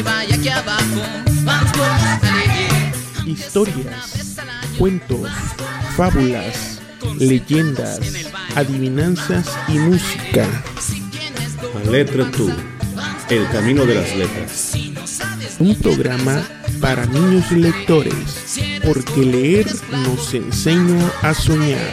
arriba y aquí abajo, vamos todos a leer. Historias, cuentos, fábulas, leyendas, adivinanzas y música. A letra tú, el camino de las letras. Un programa para niños lectores, porque leer nos enseña a soñar.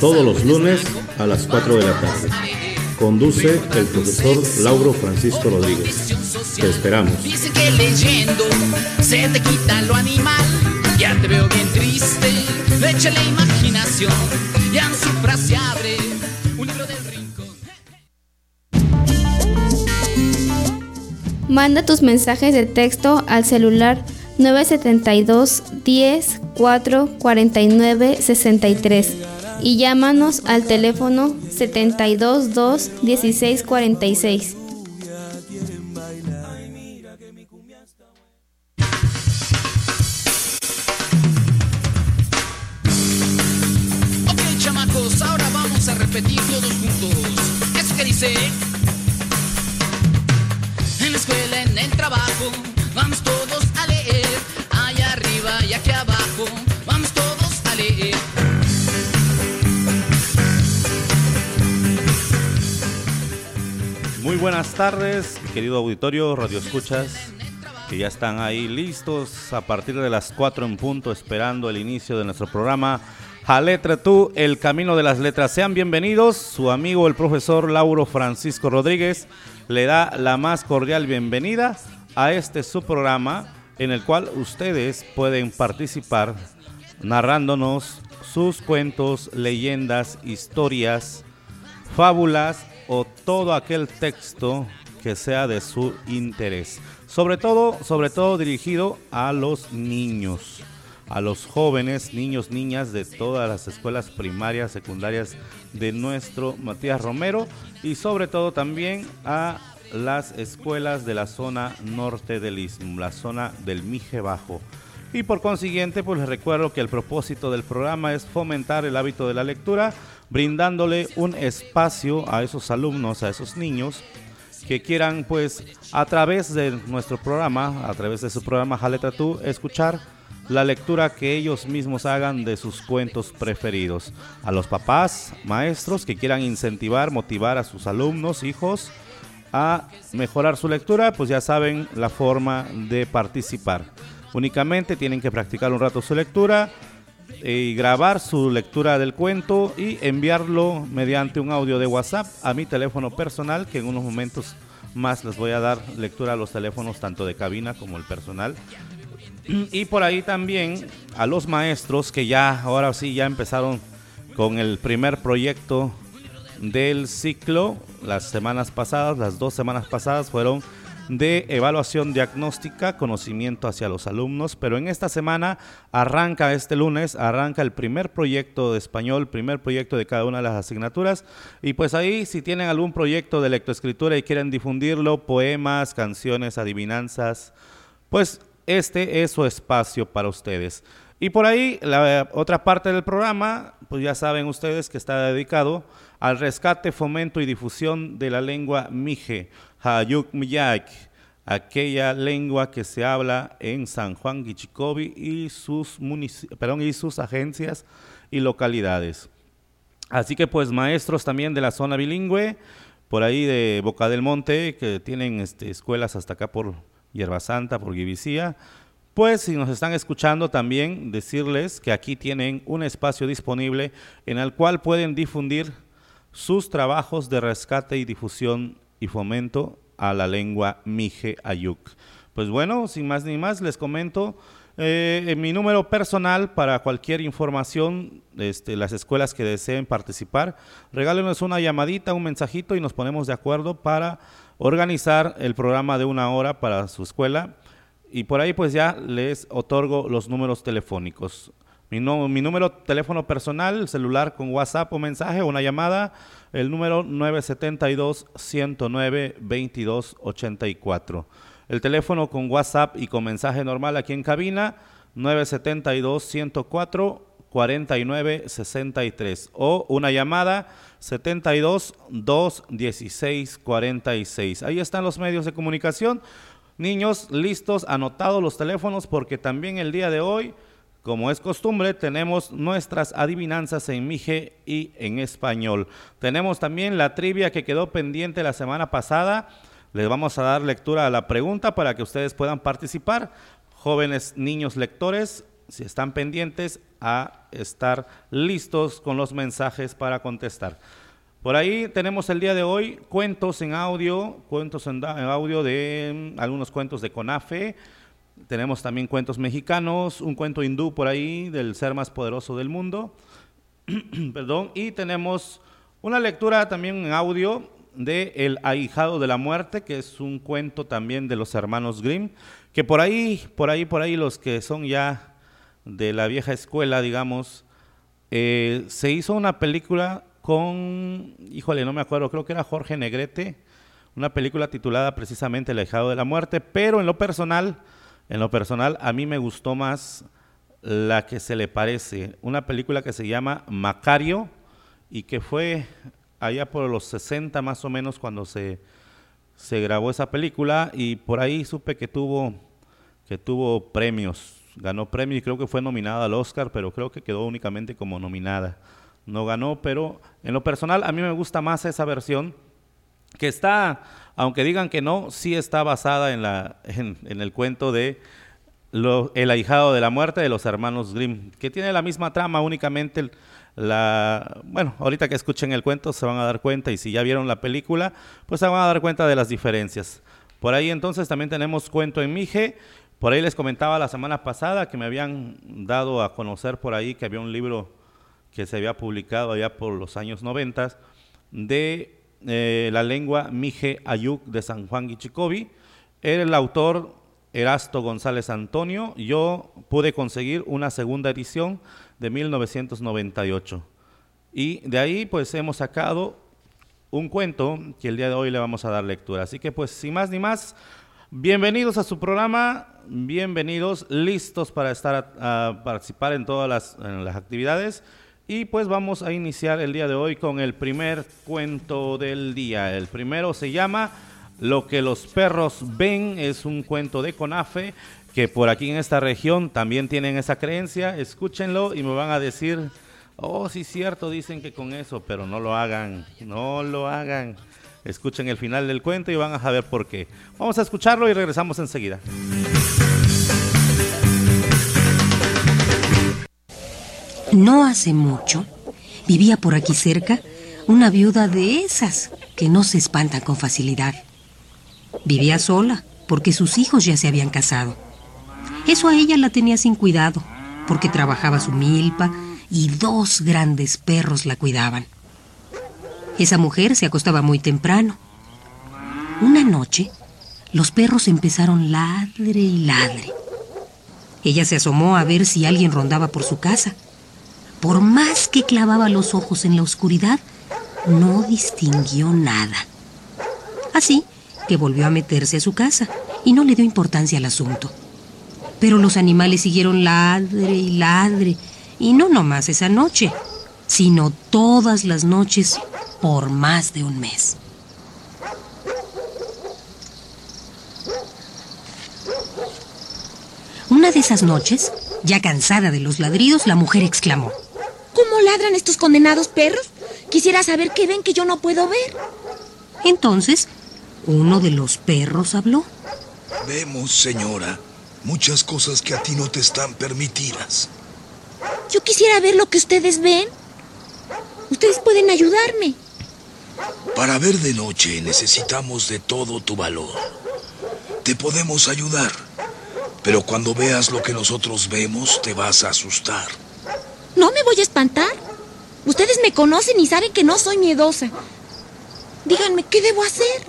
Todos los lunes a las 4 de la tarde. Conduce el profesor Lauro Francisco Rodríguez. Te esperamos. Dicen que leyendo se te quita lo animal. Ya te veo bien triste, echa la imaginación. Ya su frase abre un libro del rincón. Manda tus mensajes de texto al celular 972 10 4 49 63 y llámanos al teléfono 72 2 16 46. Ok, chamacos, ahora vamos a repetir todos juntos. Eso que dice. En la escuela, en el trabajo, vamos todos Buenas tardes, querido auditorio, radio escuchas, que ya están ahí listos a partir de las 4 en punto, esperando el inicio de nuestro programa. A tú, el camino de las letras. Sean bienvenidos, su amigo el profesor Lauro Francisco Rodríguez le da la más cordial bienvenida a este su programa en el cual ustedes pueden participar narrándonos sus cuentos, leyendas, historias, fábulas o todo aquel texto que sea de su interés. Sobre todo, sobre todo dirigido a los niños, a los jóvenes, niños, niñas de todas las escuelas primarias, secundarias de nuestro Matías Romero y sobre todo también a las escuelas de la zona norte del Istmo, la zona del Mije Bajo. Y por consiguiente, pues les recuerdo que el propósito del programa es fomentar el hábito de la lectura, brindándole un espacio a esos alumnos, a esos niños que quieran, pues, a través de nuestro programa, a través de su programa Jaleta Tú, escuchar la lectura que ellos mismos hagan de sus cuentos preferidos. A los papás, maestros que quieran incentivar, motivar a sus alumnos, hijos, a mejorar su lectura, pues ya saben la forma de participar. Únicamente tienen que practicar un rato su lectura y grabar su lectura del cuento y enviarlo mediante un audio de WhatsApp a mi teléfono personal, que en unos momentos más les voy a dar lectura a los teléfonos tanto de cabina como el personal. Y por ahí también a los maestros que ya, ahora sí, ya empezaron con el primer proyecto del ciclo. Las semanas pasadas, las dos semanas pasadas fueron de evaluación diagnóstica, conocimiento hacia los alumnos, pero en esta semana arranca este lunes, arranca el primer proyecto de español, primer proyecto de cada una de las asignaturas, y pues ahí si tienen algún proyecto de lectoescritura y quieren difundirlo, poemas, canciones, adivinanzas, pues este es su espacio para ustedes. Y por ahí la otra parte del programa, pues ya saben ustedes que está dedicado al rescate, fomento y difusión de la lengua mije, Hayuk aquella lengua que se habla en San Juan Guichicobi y sus, perdón, y sus agencias y localidades. Así que pues maestros también de la zona bilingüe, por ahí de Boca del Monte, que tienen este, escuelas hasta acá por Hierba Santa, por Guivicía, pues si nos están escuchando también decirles que aquí tienen un espacio disponible en el cual pueden difundir sus trabajos de rescate y difusión y fomento a la lengua Mije Ayuk. Pues bueno, sin más ni más, les comento eh, mi número personal para cualquier información, este, las escuelas que deseen participar, regálenos una llamadita, un mensajito y nos ponemos de acuerdo para organizar el programa de una hora para su escuela. Y por ahí pues ya les otorgo los números telefónicos. Mi, no- mi número teléfono personal, celular con WhatsApp o mensaje, una llamada, el número 972-109-2284. El teléfono con WhatsApp y con mensaje normal aquí en cabina, 972-104-4963. O una llamada, 72-216-46. Ahí están los medios de comunicación. Niños, listos, anotados los teléfonos porque también el día de hoy, como es costumbre, tenemos nuestras adivinanzas en Mije y en español. Tenemos también la trivia que quedó pendiente la semana pasada. Les vamos a dar lectura a la pregunta para que ustedes puedan participar. Jóvenes niños lectores, si están pendientes, a estar listos con los mensajes para contestar. Por ahí tenemos el día de hoy cuentos en audio, cuentos en, audio de mm, algunos cuentos de Conafe. Tenemos también cuentos mexicanos, un cuento hindú por ahí del ser más poderoso del mundo. Perdón, y tenemos una lectura también en audio de El ahijado de la muerte, que es un cuento también de los hermanos Grimm, que por ahí, por ahí, por ahí los que son ya de la vieja escuela, digamos, eh, se hizo una película con, híjole, no me acuerdo, creo que era Jorge Negrete, una película titulada precisamente El Ejado de la Muerte, pero en lo personal, en lo personal, a mí me gustó más la que se le parece, una película que se llama Macario y que fue allá por los 60 más o menos cuando se, se grabó esa película y por ahí supe que tuvo, que tuvo premios, ganó premios y creo que fue nominada al Oscar, pero creo que quedó únicamente como nominada. No ganó, pero en lo personal a mí me gusta más esa versión que está, aunque digan que no, sí está basada en, la, en, el cuento de El ahijado de la muerte de los hermanos Grimm, que tiene la misma trama, únicamente la... Bueno, ahorita que escuchen el cuento se van a dar cuenta y si ya vieron la película, pues se van a dar cuenta de las diferencias. Por ahí entonces también tenemos cuento en Mije. Por ahí les comentaba la semana pasada que me habían dado a conocer por ahí que había un libro que se había publicado allá por los años 90 de eh, la lengua Mije Ayuk de San Juan Guichicobi. El autor Erasto González Antonio. Yo pude conseguir una segunda edición de 1998. Y de ahí pues hemos sacado un cuento que el día de hoy le vamos a dar lectura. Así que pues sin más ni más, bienvenidos a su programa, bienvenidos, listos para estar a, participar en todas las actividades. Y pues vamos a iniciar el día de hoy con el primer cuento del día. El primero se llama Lo que los perros ven, es un cuento de Conafe, que por aquí en esta región también tienen esa creencia. Escúchenlo y me van a decir, oh, sí, cierto, dicen que con eso, pero no lo hagan, no lo hagan. Escuchen el final del cuento y van a saber por qué. Vamos a escucharlo y regresamos enseguida. No hace mucho, vivía por aquí cerca una viuda de esas que no se espantan con facilidad. Vivía sola porque sus hijos ya se habían casado. Eso a ella la tenía sin cuidado, porque trabajaba su milpa y dos grandes perros la cuidaban. Esa mujer se acostaba muy temprano. Una noche, los perros empezaron ladre y ladre. Ella se asomó a ver si alguien rondaba por su casa por más que clavaba los ojos en la oscuridad, no distinguió nada. Así que volvió a meterse a su casa y no le dio importancia al asunto. Pero los animales siguieron ladre y ladre, y no nomás esa noche, sino todas las noches por más de un mes. Una de esas noches, ya cansada de los ladridos, la mujer exclamó, ¿Cómo ladran estos condenados perros? Quisiera saber qué ven que yo no puedo ver. Entonces, uno de los perros habló. Vemos, señora, muchas cosas que a ti no te están permitidas. Yo quisiera ver lo que ustedes ven. Ustedes pueden ayudarme. Para ver de noche necesitamos de todo tu valor. Te podemos ayudar, pero cuando veas lo que nosotros vemos te vas a asustar. No me voy a espantar. Ustedes me conocen y saben que no soy miedosa. Díganme, ¿qué debo hacer?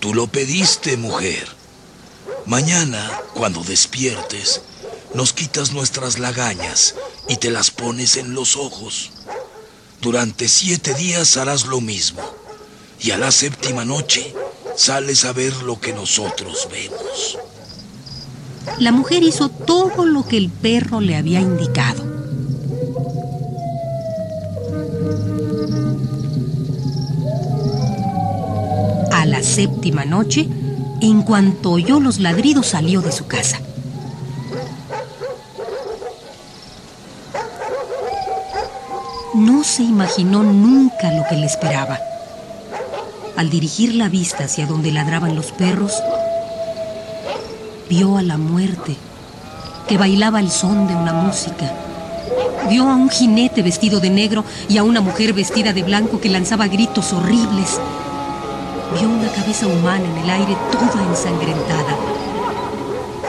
Tú lo pediste, mujer. Mañana, cuando despiertes, nos quitas nuestras lagañas y te las pones en los ojos. Durante siete días harás lo mismo. Y a la séptima noche sales a ver lo que nosotros vemos. La mujer hizo todo lo que el perro le había indicado. La séptima noche, En cuanto oyó los ladridos salió de su casa. No se imaginó nunca lo que le esperaba. Al dirigir la vista hacia donde ladraban los perros, vio a la muerte que bailaba al son de una música. Vio a un jinete vestido de negro y a una mujer vestida de blanco que lanzaba gritos horribles. Vio una cabeza humana en el aire toda ensangrentada.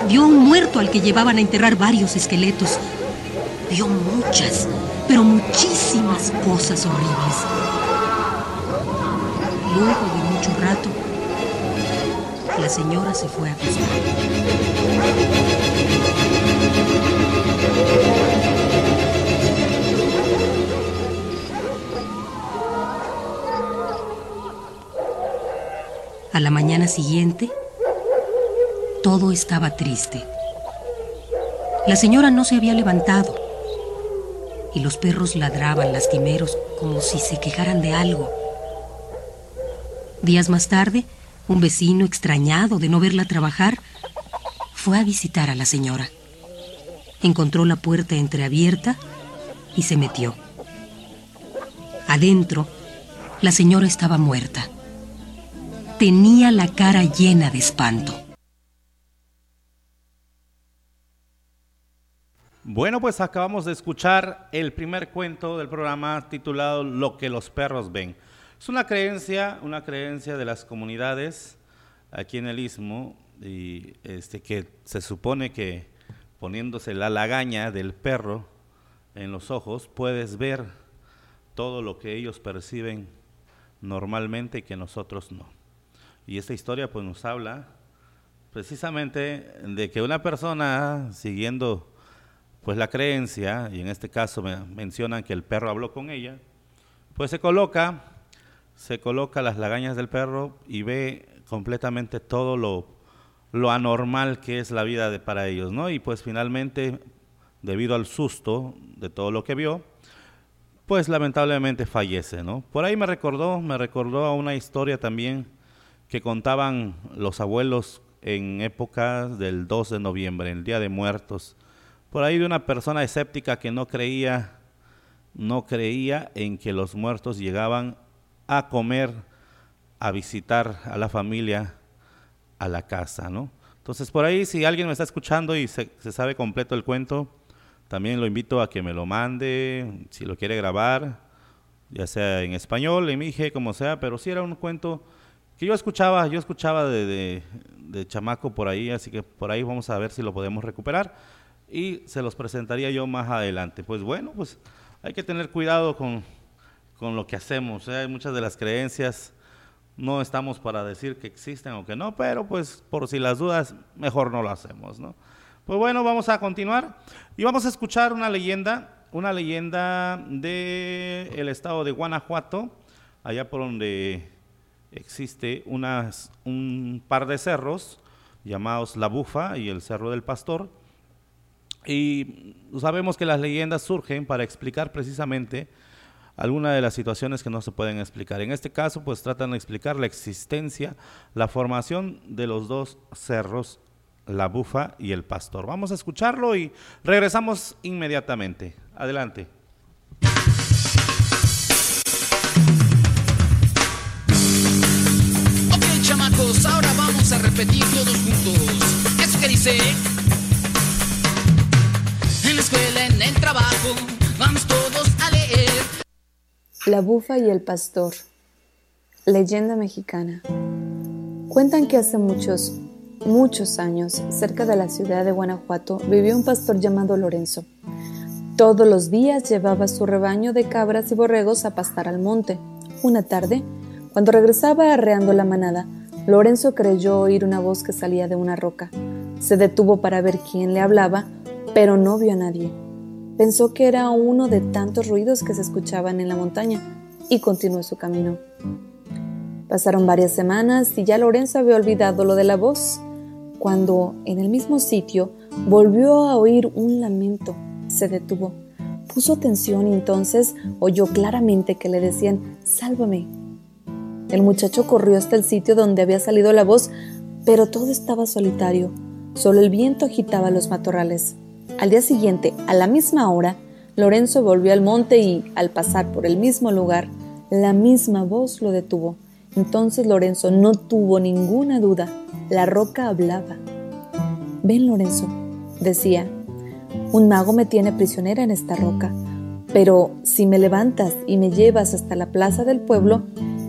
Vio un muerto al que llevaban a enterrar varios esqueletos. Vio muchas, pero muchísimas cosas horribles. Luego de mucho rato, la señora se fue a acostar. A la mañana siguiente, todo estaba triste. La señora no se había levantado y los perros ladraban lastimeros como si se quejaran de algo. Días más tarde, un vecino extrañado de no verla trabajar fue a visitar a la señora. Encontró la puerta entreabierta y se metió. Adentro, la señora estaba muerta. Tenía la cara llena de espanto. Bueno, pues acabamos de escuchar el primer cuento del programa titulado Lo que los perros ven. Es una creencia, una creencia de las comunidades aquí en el Istmo y este que se supone que poniéndose la lagaña del perro en los ojos puedes ver todo lo que ellos perciben normalmente y que nosotros no. Y esta historia pues nos habla precisamente de que una persona siguiendo pues la creencia, y en este caso me mencionan que el perro habló con ella, pues se coloca, se coloca las lagañas del perro y ve completamente todo lo, lo anormal que es la vida de, para ellos, ¿no? Y pues finalmente, debido al susto de todo lo que vio, pues lamentablemente fallece, ¿no? Por ahí me recordó, me recordó a una historia también que contaban los abuelos en épocas del 2 de noviembre, el Día de Muertos, por ahí de una persona escéptica que no creía, no creía en que los muertos llegaban a comer, a visitar a la familia, a la casa, ¿no? Entonces por ahí si alguien me está escuchando y se, sabe completo el cuento, también lo invito a que me lo mande, si lo quiere grabar, ya sea en español, en mije, como sea, pero si era un cuento que yo escuchaba, yo escuchaba de, de, chamaco por ahí, así que por ahí vamos a ver si lo podemos recuperar y se los presentaría yo más adelante. Pues bueno, pues hay que tener cuidado con, con lo que hacemos. ¿eh? Muchas de las creencias, no estamos para decir que existen o que no, pero pues por si las dudas, mejor no lo hacemos, ¿no? Pues bueno, vamos a continuar y vamos a escuchar una leyenda, una leyenda del el estado de Guanajuato, allá por donde existe unas, un par de cerros llamados La Bufa y el Cerro del Pastor y sabemos que las leyendas surgen para explicar precisamente algunas de las situaciones que no se pueden explicar. En este caso, pues tratan de explicar la existencia, la formación de los dos cerros, la bufa y el pastor. Vamos a escucharlo y regresamos inmediatamente. Adelante. Ahora vamos a repetir todos juntos. ¿Eso que dice? escuela, en el trabajo, vamos todos a leer. La bufa y el pastor. Leyenda mexicana. Cuentan que hace muchos, muchos años, cerca de la ciudad de Guanajuato, vivió un pastor llamado Lorenzo. Todos los días llevaba su rebaño de cabras y borregos a pastar al monte. Una tarde, cuando regresaba arreando la manada, Lorenzo creyó oír una voz que salía de una roca. Se detuvo para ver quién le hablaba, pero no vio a nadie. Pensó que era uno de tantos ruidos que se escuchaban en la montaña y continuó su camino. Pasaron varias semanas y ya Lorenzo había olvidado lo de la voz, cuando en el mismo sitio volvió a oír un lamento. Se detuvo. Puso atención y entonces oyó claramente que le decían, Sálvame. El muchacho corrió hasta el sitio donde había salido la voz, pero todo estaba solitario, solo el viento agitaba los matorrales. Al día siguiente, a la misma hora, Lorenzo volvió al monte y, al pasar por el mismo lugar, la misma voz lo detuvo. Entonces Lorenzo no tuvo ninguna duda. La roca hablaba. Ven, Lorenzo, decía, un mago me tiene prisionera en esta roca, pero si me levantas y me llevas hasta la plaza del pueblo,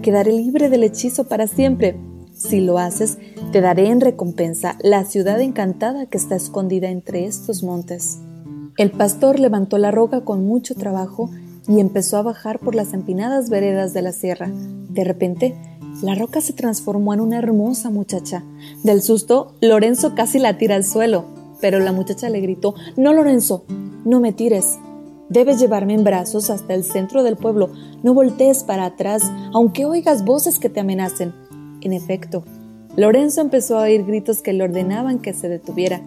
quedaré libre del hechizo para siempre. Si lo haces, te daré en recompensa la ciudad encantada que está escondida entre estos montes. El pastor levantó la roca con mucho trabajo y empezó a bajar por las empinadas veredas de la sierra. De repente, la roca se transformó en una hermosa muchacha. Del susto, Lorenzo casi la tira al suelo, pero la muchacha le gritó, No, Lorenzo, no me tires. Debes llevarme en brazos hasta el centro del pueblo. No voltees para atrás, aunque oigas voces que te amenacen. En efecto, Lorenzo empezó a oír gritos que le ordenaban que se detuviera,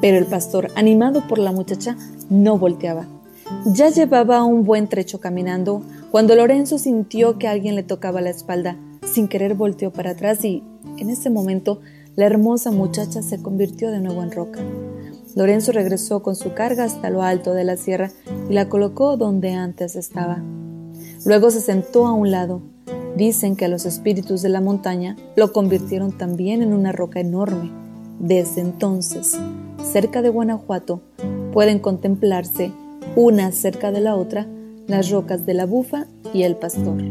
pero el pastor, animado por la muchacha, no volteaba. Ya llevaba un buen trecho caminando cuando Lorenzo sintió que alguien le tocaba la espalda. Sin querer volteó para atrás y, en ese momento, la hermosa muchacha se convirtió de nuevo en roca. Lorenzo regresó con su carga hasta lo alto de la sierra y la colocó donde antes estaba. Luego se sentó a un lado. Dicen que los espíritus de la montaña lo convirtieron también en una roca enorme. Desde entonces, cerca de Guanajuato, pueden contemplarse, una cerca de la otra, las rocas de la bufa y el pastor.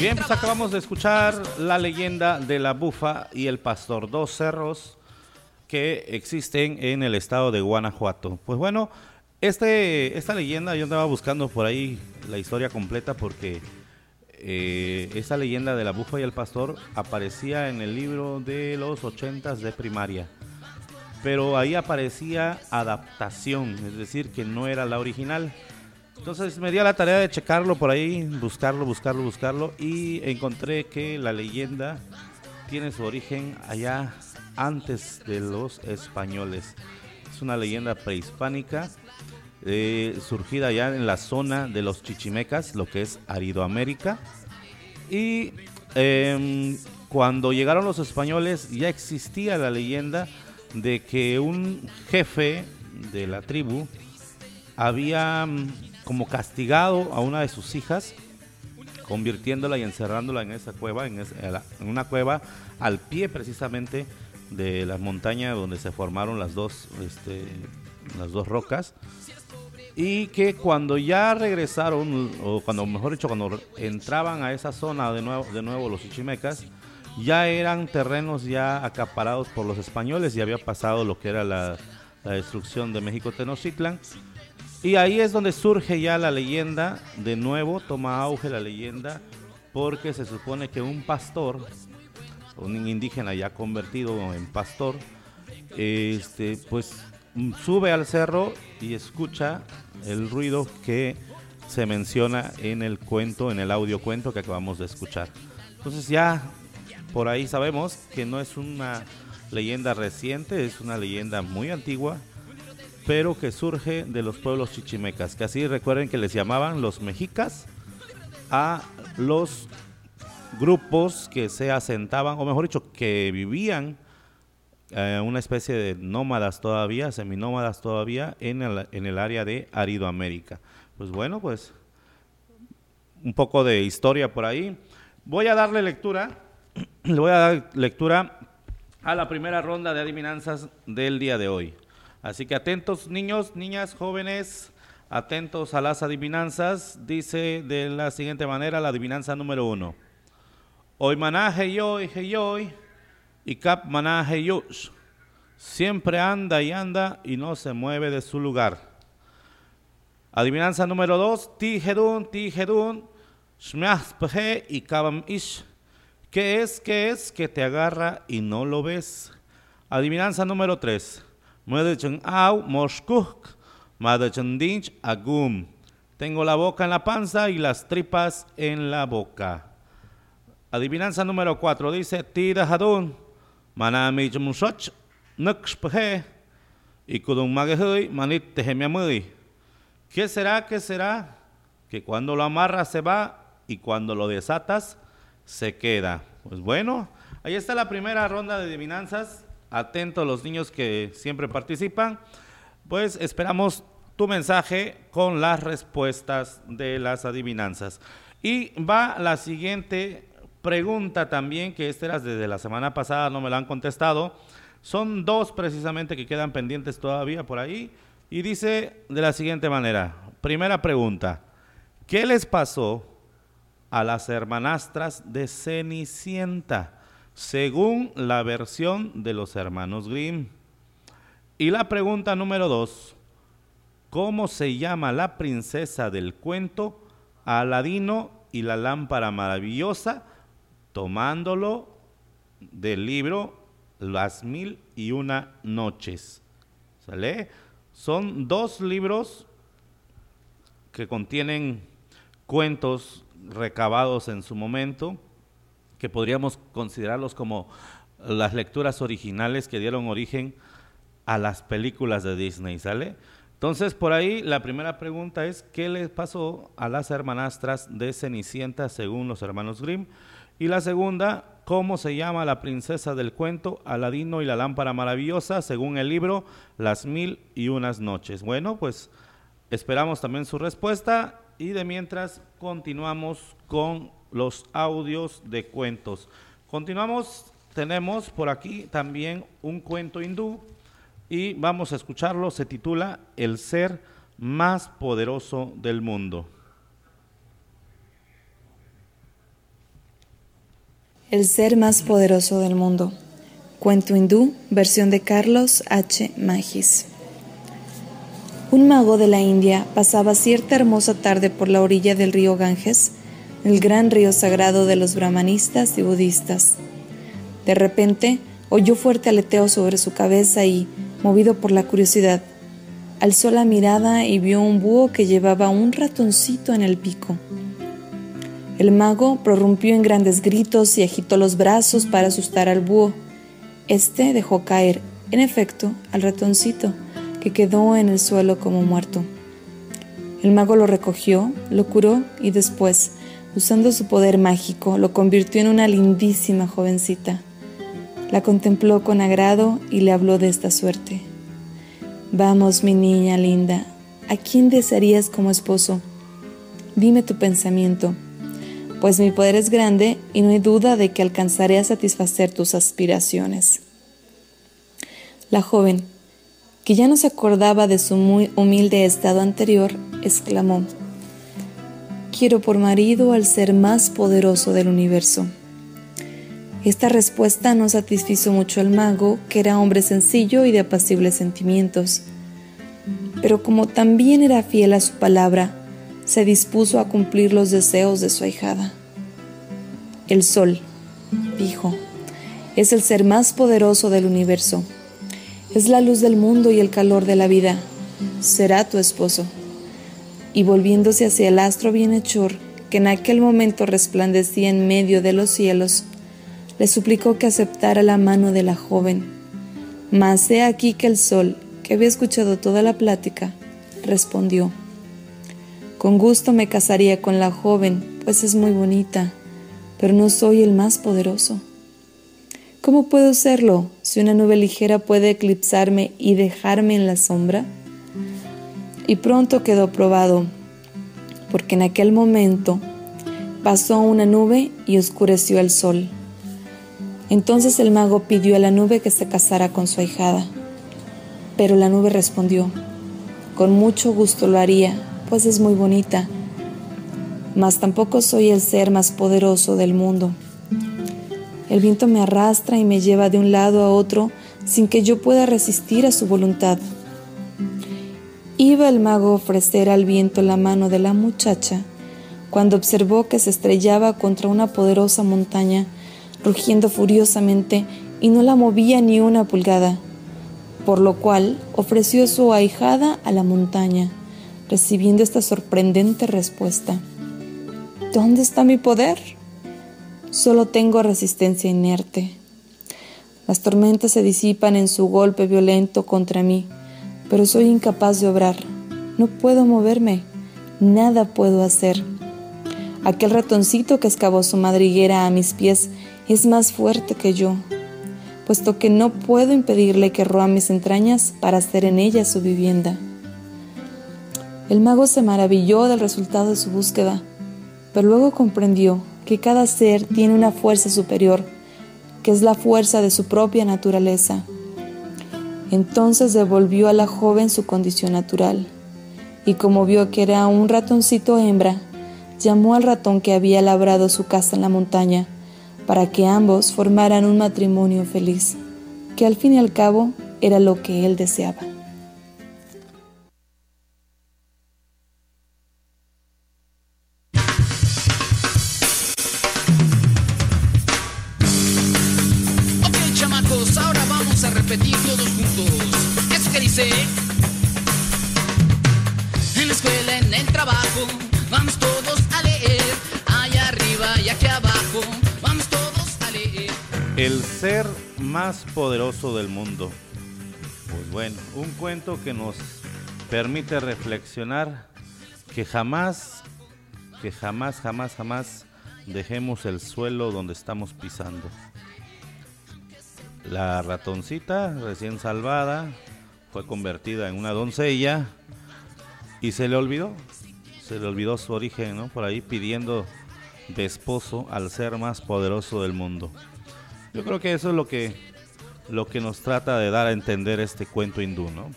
Bien, pues acabamos de escuchar la leyenda de la bufa y el pastor, dos cerros que existen en el estado de Guanajuato. Pues bueno, este, esta leyenda yo andaba buscando por ahí la historia completa porque eh, esta leyenda de la bufa y el pastor aparecía en el libro de los ochentas de primaria. Pero ahí aparecía adaptación, es decir, que no era la original. Entonces me di a la tarea de checarlo por ahí, buscarlo, buscarlo, buscarlo y encontré que la leyenda tiene su origen allá antes de los españoles. Es una leyenda prehispánica eh, surgida allá en la zona de los chichimecas, lo que es Aridoamérica. Y em, cuando llegaron los españoles ya existía la leyenda de que un jefe de la tribu había como castigado a una de sus hijas, convirtiéndola y encerrándola en esa cueva, en, una cueva al pie precisamente de la montaña donde se formaron las dos, este, las dos rocas. Y que cuando ya regresaron, o cuando mejor dicho, cuando entraban a esa zona de nuevo, de nuevo los chichimecas, ya eran terrenos ya acaparados por los españoles y había pasado lo que era la, destrucción de México Tenochtitlan y ahí es donde surge ya la leyenda, de nuevo toma auge la leyenda, porque se supone que un pastor, un indígena ya convertido en pastor, este, pues sube al cerro y escucha el ruido que se menciona en el cuento, en el audio cuento que acabamos de escuchar. Entonces ya por ahí sabemos que no es una leyenda reciente, es una leyenda muy antigua pero que surge de los pueblos chichimecas, que así recuerden que les llamaban los mexicas a los grupos que se asentaban, o mejor dicho, que vivían eh, una especie de nómadas todavía, seminómadas todavía, en el, en el área de Aridoamérica. Pues bueno, pues un poco de historia por ahí. Voy a darle lectura, le voy a dar lectura a la primera ronda de adivinanzas del día de hoy. Así que atentos niños, niñas, jóvenes, atentos a las adivinanzas. Dice de la siguiente manera la adivinanza número uno. Hoy manaje yo y y cap manaje yush. Siempre anda y anda y no se mueve de su lugar. Adivinanza número dos. Tijedun, tijedun, shmeachpeje y kabam ish. ¿Qué es, qué es que te agarra y no lo ves? Adivinanza número tres. Agum. Tengo la boca en la panza y las tripas en la boca. Adivinanza número 4 dice, Tida Hadun, Manami Jumusoch, Nuxpehe, y Kudun Magehui, Manit Tehemiamui. ¿Qué será? ¿Qué será? Que cuando lo amarras se va y cuando lo desatas se queda. Pues bueno, ahí está la primera ronda de adivinanzas. Atentos los niños que siempre participan. Pues esperamos tu mensaje con las respuestas de las adivinanzas. Y va la siguiente pregunta también, que esta era desde la semana pasada, no me la han contestado. Son dos precisamente que quedan pendientes todavía por ahí. Y dice de la siguiente manera, primera pregunta, ¿qué les pasó a las hermanastras de Cenicienta, según la versión de los hermanos Grimm? Y la pregunta número dos, ¿cómo se llama la princesa del cuento Aladino y la lámpara maravillosa? Tomándolo del libro Las mil y una noches. ¿Sale? Son dos libros que contienen cuentos recabados en su momento, que podríamos considerarlos como las lecturas originales que dieron origen a las películas de Disney, ¿sale? Entonces, por ahí la primera pregunta es, ¿qué le pasó a las hermanastras de Cenicienta según los hermanos Grimm? Y la segunda, ¿Cómo se llama la princesa del cuento Aladino y la lámpara maravillosa según el libro Las mil y unas noches? Bueno, pues esperamos también su respuesta y de mientras continuamos con los audios de cuentos. Continuamos, tenemos por aquí también un cuento hindú y vamos a escucharlo, se titula El ser más poderoso del mundo. El ser más poderoso del mundo. Cuento hindú, versión de Carlos H. Magis. Un mago de la India pasaba cierta hermosa tarde por la orilla del río Ganges, el gran río sagrado de los brahmanistas y budistas. De repente, oyó fuerte aleteo sobre su cabeza y, movido por la curiosidad, alzó la mirada y vio un búho que llevaba un ratoncito en el pico. El mago prorrumpió en grandes gritos y agitó los brazos para asustar al búho. Este dejó caer, en efecto, al ratoncito, que quedó en el suelo como muerto. El mago lo recogió, lo curó y después, usando su poder mágico, lo convirtió en una lindísima jovencita. La contempló con agrado y le habló de esta suerte. Vamos, mi niña linda, ¿a quién desearías como esposo? Dime tu pensamiento pues mi poder es grande y no hay duda de que alcanzaré a satisfacer tus aspiraciones. La joven, que ya no se acordaba de su muy humilde estado anterior, exclamó, Quiero por marido al ser más poderoso del universo. Esta respuesta no satisfizo mucho al mago, que era hombre sencillo y de apacibles sentimientos. Pero como también era fiel a su palabra, se dispuso a cumplir los deseos de su ahijada. El sol, dijo, es el ser más poderoso del universo. Es la luz del mundo y el calor de la vida. Será tu esposo. Y volviéndose hacia el astro bienhechor, que en aquel momento resplandecía en medio de los cielos, le suplicó que aceptara la mano de la joven. Mas he aquí que el sol, que había escuchado toda la plática, respondió, con gusto me casaría con la joven, pues es muy bonita, pero no soy el más poderoso. ¿Cómo puedo serlo si una nube ligera puede eclipsarme y dejarme en la sombra? Y pronto quedó probado, porque en aquel momento pasó una nube y oscureció el sol. Entonces el mago pidió a la nube que se casara con su ahijada. Pero la nube respondió, con mucho gusto lo haría, pues es muy bonita, mas tampoco soy el ser más poderoso del mundo. El viento me arrastra y me lleva de un lado a otro sin que yo pueda resistir a su voluntad. Iba el mago a ofrecer al viento la mano de la muchacha cuando observó que se estrellaba contra una poderosa montaña, rugiendo furiosamente y no la movía ni una pulgada, por lo cual ofreció su ahijada a la montaña recibiendo esta sorprendente respuesta. ¿Dónde está mi poder? Solo tengo resistencia inerte. Las tormentas se disipan en su golpe violento contra mí, pero soy incapaz de obrar. No puedo moverme, nada puedo hacer. Aquel ratoncito que excavó su madriguera a mis pies es más fuerte que yo, puesto que no puedo impedirle que roa mis entrañas para hacer en ella su vivienda. El mago se maravilló del resultado de su búsqueda, pero luego comprendió que cada ser tiene una fuerza superior, que es la fuerza de su propia naturaleza. Entonces devolvió a la joven su condición natural, y como vio que era un ratoncito hembra, llamó al ratón que había labrado su casa en la montaña, para que ambos formaran un matrimonio feliz, que al fin y al cabo era lo que él deseaba. Del mundo. Pues bueno, un cuento que nos permite reflexionar que jamás, que jamás, jamás, jamás dejemos el suelo donde estamos pisando. La ratoncita recién salvada fue convertida en una doncella y se le olvidó, se le olvidó su origen, ¿no? Por ahí pidiendo de esposo al ser más poderoso del mundo. Yo creo que eso es lo que, lo que nos trata de dar a entender este cuento hindú, ¿no?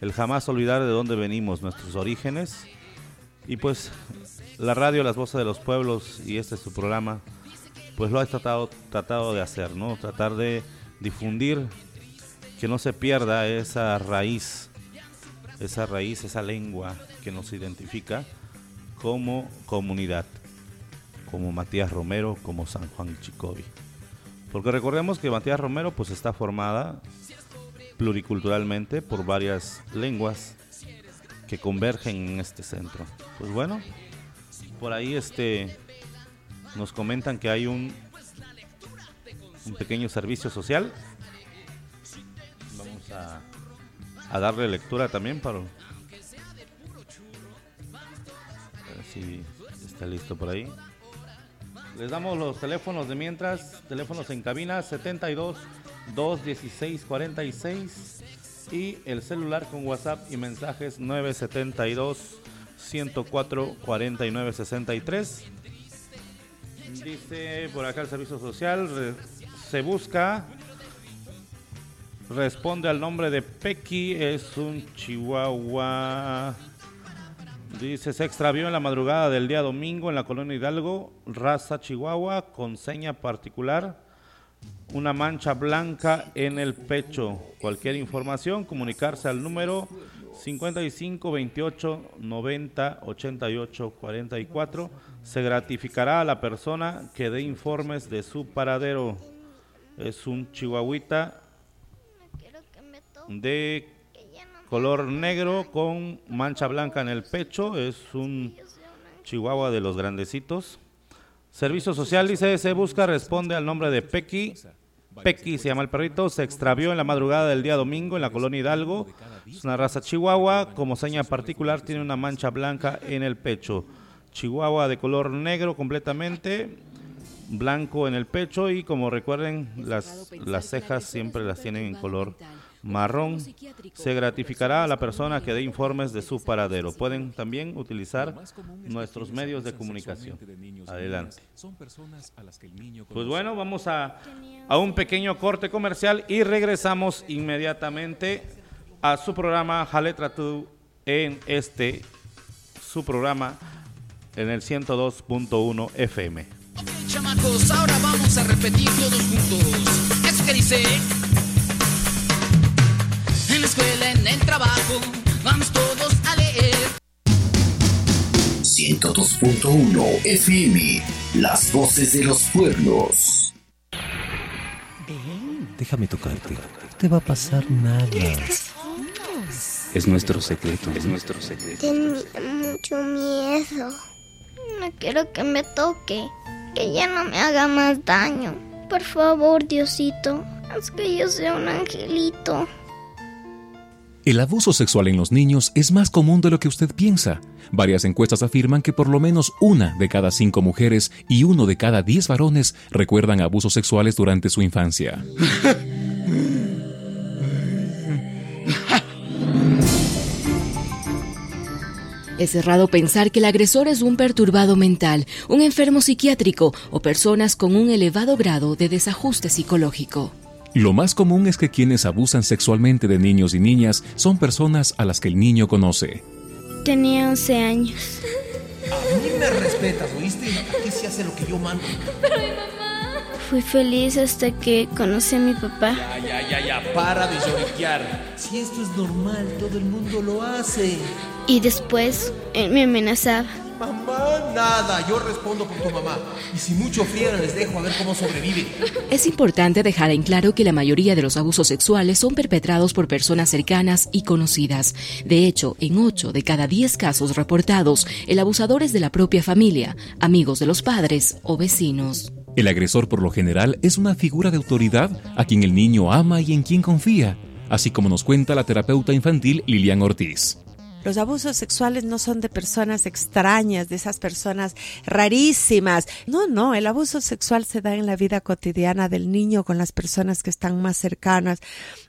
El jamás olvidar de dónde venimos, nuestros orígenes. Y pues la radio Las Voces de los Pueblos y este es su programa, pues lo ha tratado, tratado de hacer, ¿no? Tratar de difundir que no se pierda esa raíz, esa raíz, esa lengua que nos identifica como comunidad, como Matías Romero, como San Juan Chicobi. Porque recordemos que Matías Romero pues está formada pluriculturalmente por varias lenguas que convergen en este centro. Pues bueno, por ahí este nos comentan que hay un un pequeño servicio social. Vamos a, a darle lectura también para a ver si está listo por ahí. Les damos los teléfonos de mientras, teléfonos en cabina 72 216 46 y el celular con WhatsApp y mensajes 972 104 49 63. Dice por acá el servicio social, re- se busca, responde al nombre de Pequi, es un chihuahua. Dice, se extravió en la madrugada del día domingo en la colonia Hidalgo, raza chihuahua, con seña particular, una mancha blanca en el pecho. Cualquier información, comunicarse al número 55 28 90 88 44. Se gratificará a la persona que dé informes de su paradero. Es un chihuahuita de color negro con mancha blanca en el pecho. Es un chihuahua de los grandecitos. Servicio social dice, se busca, responde al nombre de Pequi. Pequi se llama el perrito, se extravió en la madrugada del día domingo en la colonia Hidalgo. Es una raza chihuahua, como seña particular tiene una mancha blanca en el pecho. Chihuahua de color negro completamente, blanco en el pecho y como recuerden las, las cejas siempre las tienen en color marrón. Se gratificará a la persona que dé informes de su paradero. Pueden también utilizar nuestros medios de comunicación. Adelante. Pues bueno, vamos a, a un pequeño corte comercial y regresamos inmediatamente a su programa Jaletra tú en este su programa en el 102.1 FM. Chamacos, ahora vamos a repetir todos juntos. ¿Eso que dice? En la escuela, en el trabajo, vamos todos a leer. 102.1 FM, las voces de los pueblos. Déjame tocarte. No te va a pasar nada. Es nuestro secreto, es nuestro secreto. Tengo mucho miedo. No quiero que me toque. Que ya no me haga más daño. Por favor, Diosito, haz que yo sea un angelito. El abuso sexual en los niños es más común de lo que usted piensa. Varias encuestas afirman que por lo menos una de cada cinco mujeres y uno de cada diez varones recuerdan abusos sexuales durante su infancia. Es errado pensar que el agresor es un perturbado mental, un enfermo psiquiátrico o personas con un elevado grado de desajuste psicológico. Lo más común es que quienes abusan sexualmente de niños y niñas son personas a las que el niño conoce. Tenía 11 años. A mí me respetas, ¿oíste? Aquí se hace lo que yo mando. Pero mi mamá. Fui feliz hasta que conocí a mi papá. Ya, ya, ya, ya, para de lloriquear. Si esto es normal, todo el mundo lo hace. Y después él me amenazaba. Mamá, nada, yo respondo por tu mamá. Y si mucho friegan, les dejo a ver cómo sobreviven. Es importante dejar en claro que la mayoría de los abusos sexuales son perpetrados por personas cercanas y conocidas. De hecho, en 8 de cada 10 casos reportados, el abusador es de la propia familia, amigos de los padres o vecinos. El agresor por lo general es una figura de autoridad a quien el niño ama y en quien confía, así como nos cuenta la terapeuta infantil Lilian Ortiz. Los abusos sexuales no son de personas extrañas, de esas personas rarísimas. No, no, el abuso sexual se da en la vida cotidiana del niño con las personas que están más cercanas,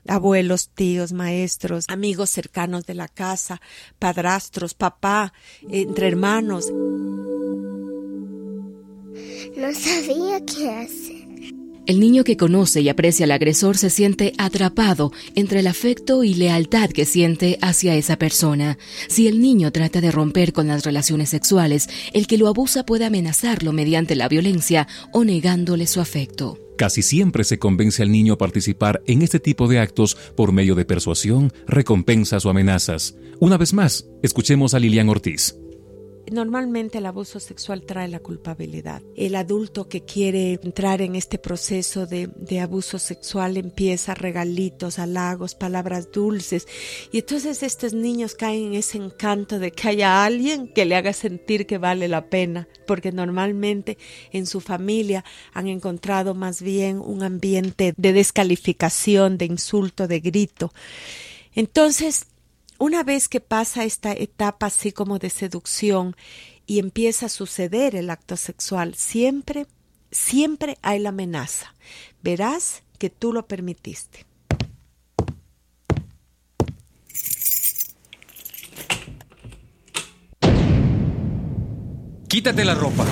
abuelos, tíos, maestros, amigos cercanos de la casa, padrastros, papá, entre hermanos. No sabía qué hacer. El niño que conoce y aprecia al agresor se siente atrapado entre el afecto y lealtad que siente hacia esa persona. Si el niño trata de romper con las relaciones sexuales, el que lo abusa puede amenazarlo mediante la violencia o negándole su afecto. Casi siempre se convence al niño a participar en este tipo de actos por medio de persuasión, recompensas o amenazas. Una vez más, escuchemos a Lilian Ortiz. Normalmente el abuso sexual trae la culpabilidad. El adulto que quiere entrar en este proceso de, abuso sexual empieza regalitos, halagos, palabras dulces. Y entonces estos niños caen en ese encanto de que haya alguien que le haga sentir que vale la pena. Porque normalmente en su familia han encontrado más bien un ambiente de descalificación, de insulto, de grito. Entonces, una vez que pasa esta etapa así como de seducción y empieza a suceder el acto sexual, siempre, siempre hay la amenaza. Verás que tú lo permitiste. Quítate la ropa.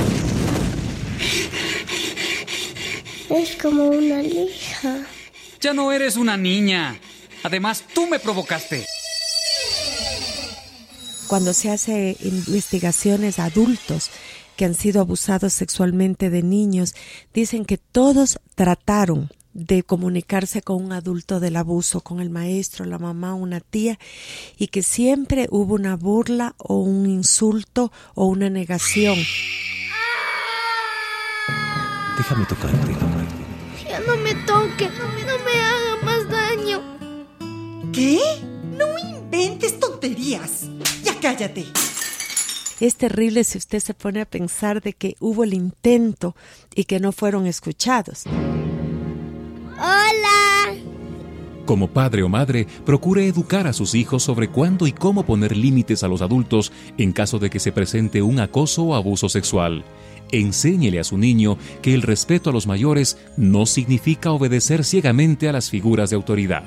Es como una lija. Ya no eres una niña. Además, tú me provocaste cuando se hace investigaciones a adultos que han sido abusados sexualmente de niños, dicen que todos trataron de comunicarse con un adulto del abuso, con el maestro, la mamá, una tía, y que siempre hubo una burla o un insulto o una negación. Déjame tocarte. Ya no me toque, no me haga más daño. ¿Qué? No inventes tonterías. Cállate. Es terrible si usted se pone a pensar de que hubo el intento y que no fueron escuchados. Hola. Como padre o madre, procure educar a sus hijos sobre cuándo y cómo poner límites a los adultos en caso de que se presente un acoso o abuso sexual. Enséñele a su niño que el respeto a los mayores no significa obedecer ciegamente a las figuras de autoridad.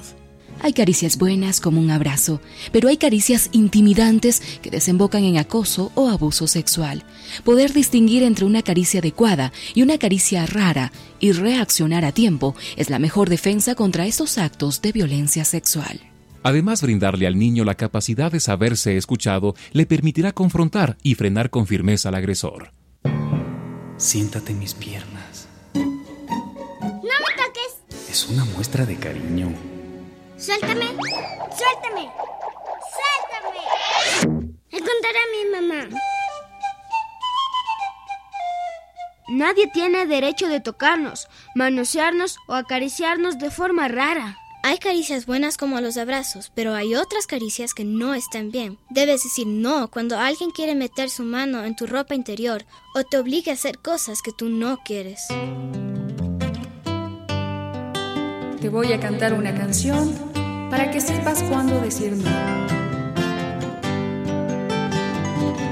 Hay caricias buenas como un abrazo, pero hay caricias intimidantes que desembocan en acoso o abuso sexual. Poder distinguir entre una caricia adecuada y una caricia rara y reaccionar a tiempo es la mejor defensa contra estos actos de violencia sexual. Además, brindarle al niño la capacidad de saberse escuchado le permitirá confrontar y frenar con firmeza al agresor. Siéntate en mis piernas. No me toques. Es una muestra de cariño. Suéltame, suéltame, suéltame. Le contaré a mi mamá. Nadie tiene derecho de tocarnos, manosearnos o acariciarnos de forma rara. Hay caricias buenas como los abrazos, pero hay otras caricias que no están bien. Debes decir no cuando alguien quiere meter su mano en tu ropa interior o te obligue a hacer cosas que tú no quieres. Te voy a cantar una canción para que sepas cuándo decir no.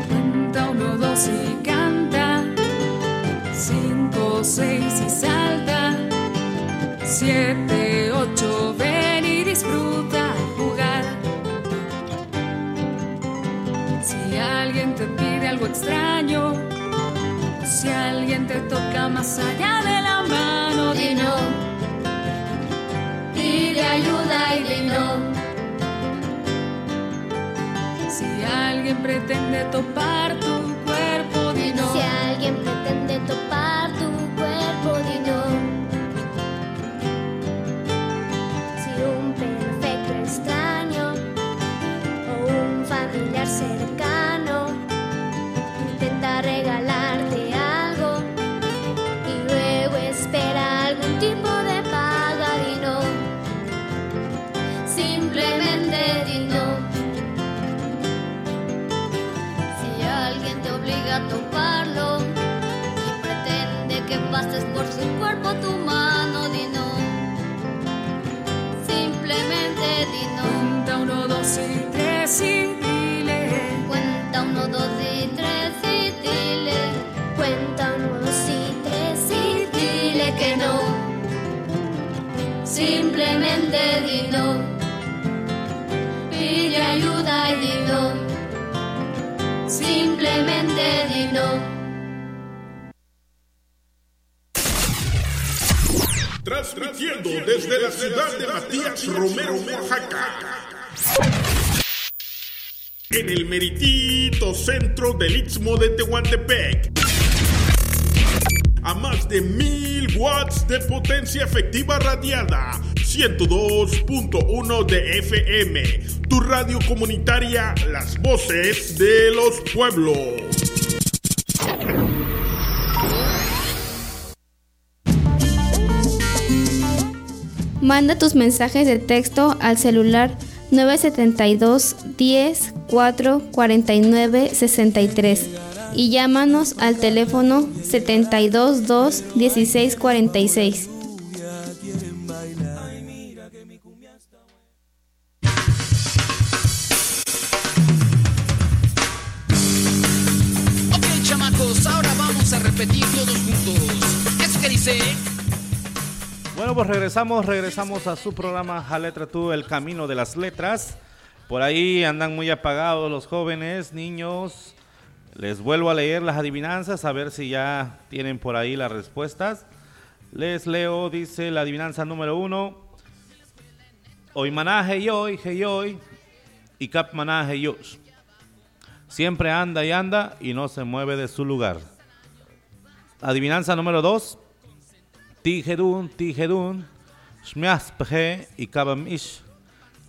Cuenta uno, dos y canta. Cinco, seis y salta. Siete, ocho, ven y disfruta jugar. Si alguien te pide algo extraño, si alguien te toca más allá de la mano, di no. Pide ayuda y di no. Si alguien pretende topar tu centro del Istmo de Tehuantepec. A más de mil watts de potencia efectiva radiada. 102.1 de FM. Tu radio comunitaria, las voces de los pueblos. Manda tus mensajes de texto al celular 972 10 4 49 63 y llámanos al teléfono 72 2 16 46. Ok, chamacos, ahora vamos a repetir todos juntos. ¿Eso que dice? Bueno, pues regresamos, regresamos a su programa A Letra Tú, El Camino de las Letras. Por ahí andan muy apagados los jóvenes, niños. Les vuelvo a leer las adivinanzas, a ver si ya tienen por ahí las respuestas. Les leo, dice la adivinanza número uno. Hoy manaje y hoy, y cap manaje. Siempre anda y anda y no se mueve de su lugar. Adivinanza número dos. Tijedun, tijedun, shmiaspje y kabamish.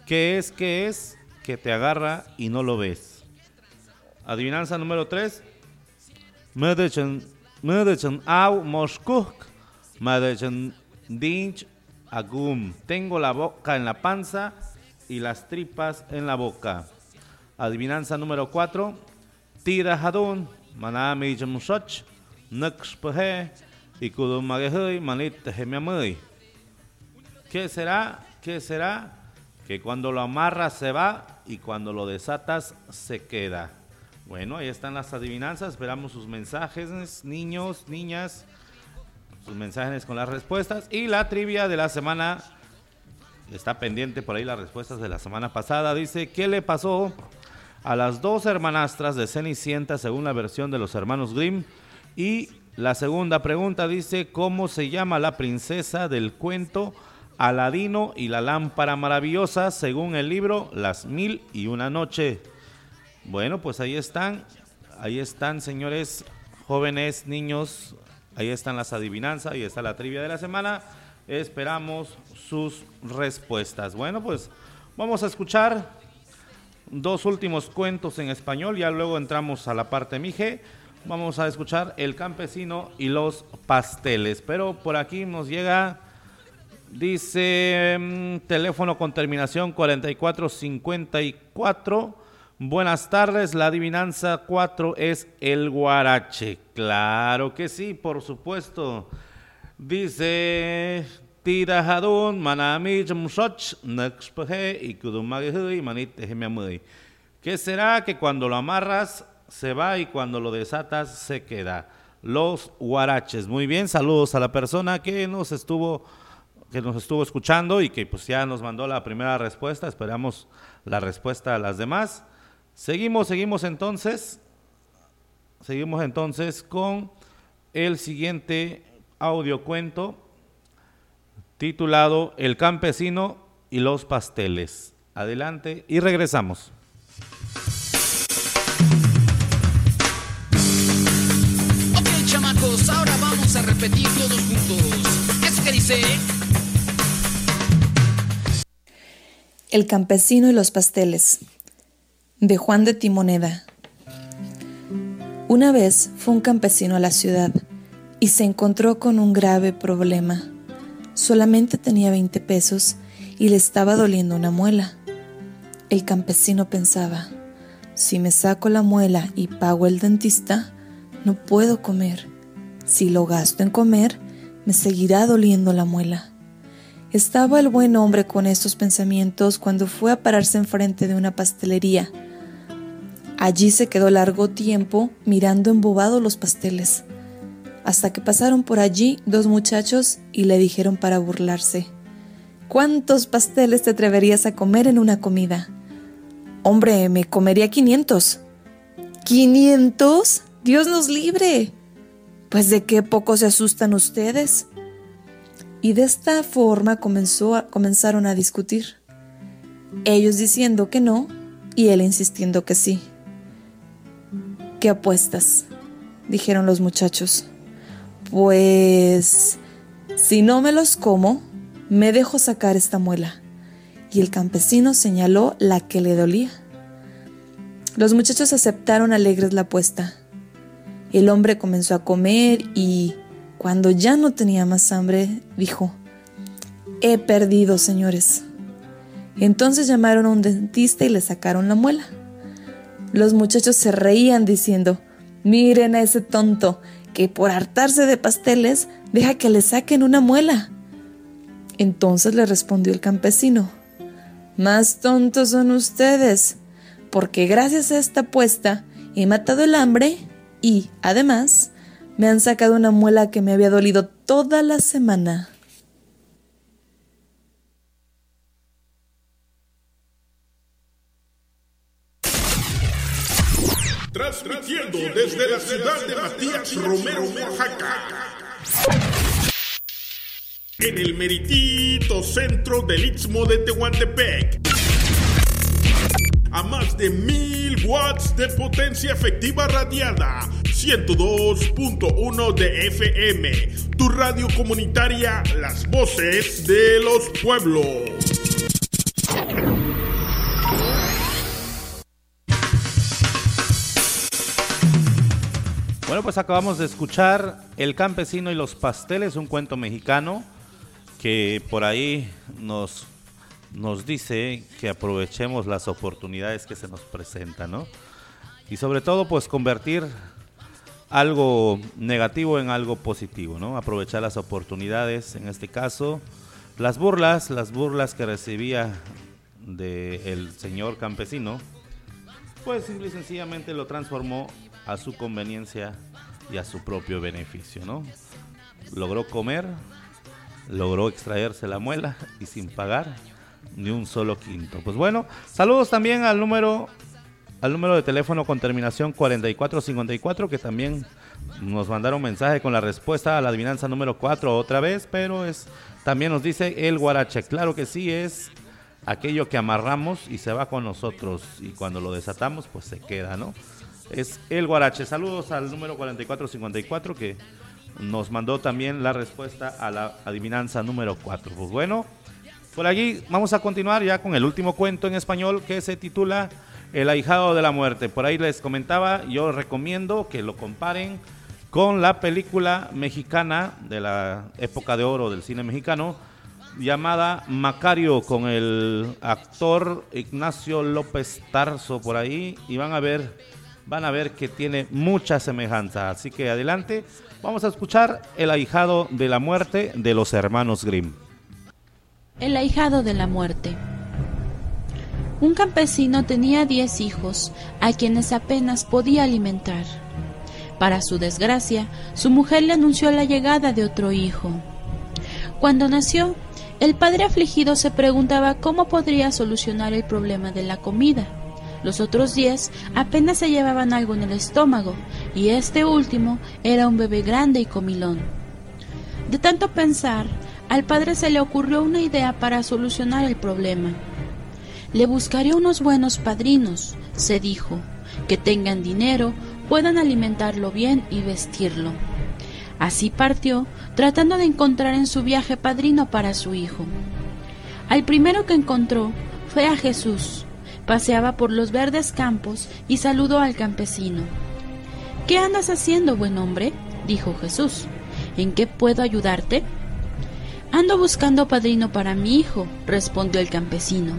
¿Qué es, qué es? Que te agarra y no lo ves. Adivinanza número 3. Medechen au moskuk, medechen dinch agum. Tengo la boca en la panza y las tripas en la boca. Adivinanza número 4. Tira hadun, manami jamsoch, nexpeje y kudumagehui manit tejemiamui. ¿Qué será? ¿Qué será? Que cuando lo amarras se va y cuando lo desatas se queda. Bueno, ahí están las adivinanzas. Esperamos sus mensajes, niños, niñas. Sus mensajes con las respuestas. Y la trivia de la semana. Está pendiente por ahí las respuestas de la semana pasada. Dice, ¿qué le pasó a las dos hermanastras de Cenicienta según la versión de los hermanos Grimm? Y la segunda pregunta dice, ¿cómo se llama la princesa del cuento Aladino y la lámpara maravillosa según el libro Las mil y una noche? Bueno, pues ahí están, ahí están señores, jóvenes, niños, ahí están las adivinanzas, ahí está la trivia de la semana. Esperamos sus respuestas. Bueno, pues vamos a escuchar dos últimos cuentos en español, ya luego entramos a la parte mije. Vamos a escuchar El campesino y los pasteles. Pero por aquí nos llega Dice mm, teléfono con terminación 4454. Buenas tardes, la adivinanza 4 es el guarache. Claro que sí, por supuesto. Dice Tirajadun, Manami Jamsoch, Nexpeje y Manite Gemiamui. ¿Qué será que cuando lo amarras se va y cuando lo desatas se queda? Los guaraches. Muy bien, saludos a la persona que nos estuvo que nos estuvo escuchando y que pues ya nos mandó la primera respuesta. Esperamos la respuesta a las demás. Seguimos, seguimos entonces. Seguimos entonces con el siguiente audiocuento titulado El campesino y los pasteles. Adelante y regresamos. Ok, chamacos, ahora vamos a repetir todos juntos. ¿Eso que dice? El campesino y los pasteles de Juan de Timoneda. Una vez fue un campesino a la ciudad y se encontró con un grave problema. Solamente tenía 20 pesos y le estaba doliendo una muela. El campesino pensaba, si me saco la muela y pago el dentista, no puedo comer. Si lo gasto en comer, me seguirá doliendo la muela. Estaba el buen hombre con estos pensamientos cuando fue a pararse enfrente de una pastelería. Allí se quedó largo tiempo mirando embobado los pasteles, hasta que pasaron por allí dos muchachos y le dijeron para burlarse, ¿Cuántos pasteles te atreverías a comer en una comida? Hombre, me comería 500. ¿500? Dios nos libre. Pues de qué poco se asustan ustedes. Y de esta forma comenzó comenzaron a discutir. Ellos diciendo que no y él insistiendo que sí. ¿Qué apuestas? dijeron los muchachos. Pues si no me los como, me dejo sacar esta muela. Y el campesino señaló la que le dolía. Los muchachos aceptaron alegres la apuesta. El hombre comenzó a comer y, cuando ya no tenía más hambre, dijo, He perdido, señores. Entonces llamaron a un dentista y le sacaron la muela. Los muchachos se reían diciendo, miren a ese tonto que por hartarse de pasteles deja que le saquen una muela. Entonces le respondió el campesino, más tontos son ustedes, porque gracias a esta apuesta he matado el hambre y, además, me han sacado una muela que me había dolido toda la semana. Transmitiendo desde la ciudad de Matías Romero, Oaxaca. En el meritito centro del Istmo de Tehuantepec. A más de mil watts de potencia efectiva radiada. 102.1 de FM. Tu radio comunitaria Las Voces de los Pueblos. Bueno, pues acabamos de escuchar El campesino y los pasteles, un cuento mexicano que por ahí nos, nos dice que aprovechemos las oportunidades que se nos presentan, ¿no? Y sobre todo, pues convertir algo negativo en algo positivo, ¿no? Aprovechar las oportunidades, en este caso, las burlas, las burlas que recibía del señor campesino, pues simple y sencillamente lo transformó a su conveniencia y a su propio beneficio, ¿no? Logró comer, logró extraerse la muela y sin pagar ni un solo quinto. Pues bueno, saludos también al número al número de teléfono con terminación 4454 que también nos mandaron mensaje con la respuesta a la adivinanza número 4 otra vez, pero es también nos dice el guarache. Claro que sí es aquello que amarramos y se va con nosotros y cuando lo desatamos pues se queda, ¿no? Es el guarache. Saludos al número 4454 que nos mandó también la respuesta a la adivinanza número 4. Pues bueno, por aquí vamos a continuar ya con el último cuento en español que se titula El ahijado de la muerte. Por ahí les comentaba, yo recomiendo que lo comparen con la película mexicana de la época de oro del cine mexicano llamada Macario con el actor Ignacio López Tarso por ahí y van a ver, van a ver que tiene mucha semejanza. Así que adelante, vamos a escuchar El ahijado de la muerte de los hermanos Grimm. El ahijado de la muerte. Un campesino tenía diez hijos, a quienes apenas podía alimentar. Para su desgracia, su mujer le anunció la llegada de otro hijo. Cuando nació, el padre afligido se preguntaba cómo podría solucionar el problema de la comida. Los otros diez apenas se llevaban algo en el estómago, y este último era un bebé grande y comilón. De tanto pensar, al padre se le ocurrió una idea para solucionar el problema. Le buscaré unos buenos padrinos, se dijo, que tengan dinero, puedan alimentarlo bien y vestirlo. Así partió, tratando de encontrar en su viaje padrino para su hijo. Al primero que encontró fue a Jesús. Paseaba por los verdes campos y saludó al campesino. ¿Qué andas haciendo, buen hombre? dijo Jesús. ¿En qué puedo ayudarte? Ando buscando padrino para mi hijo, respondió el campesino.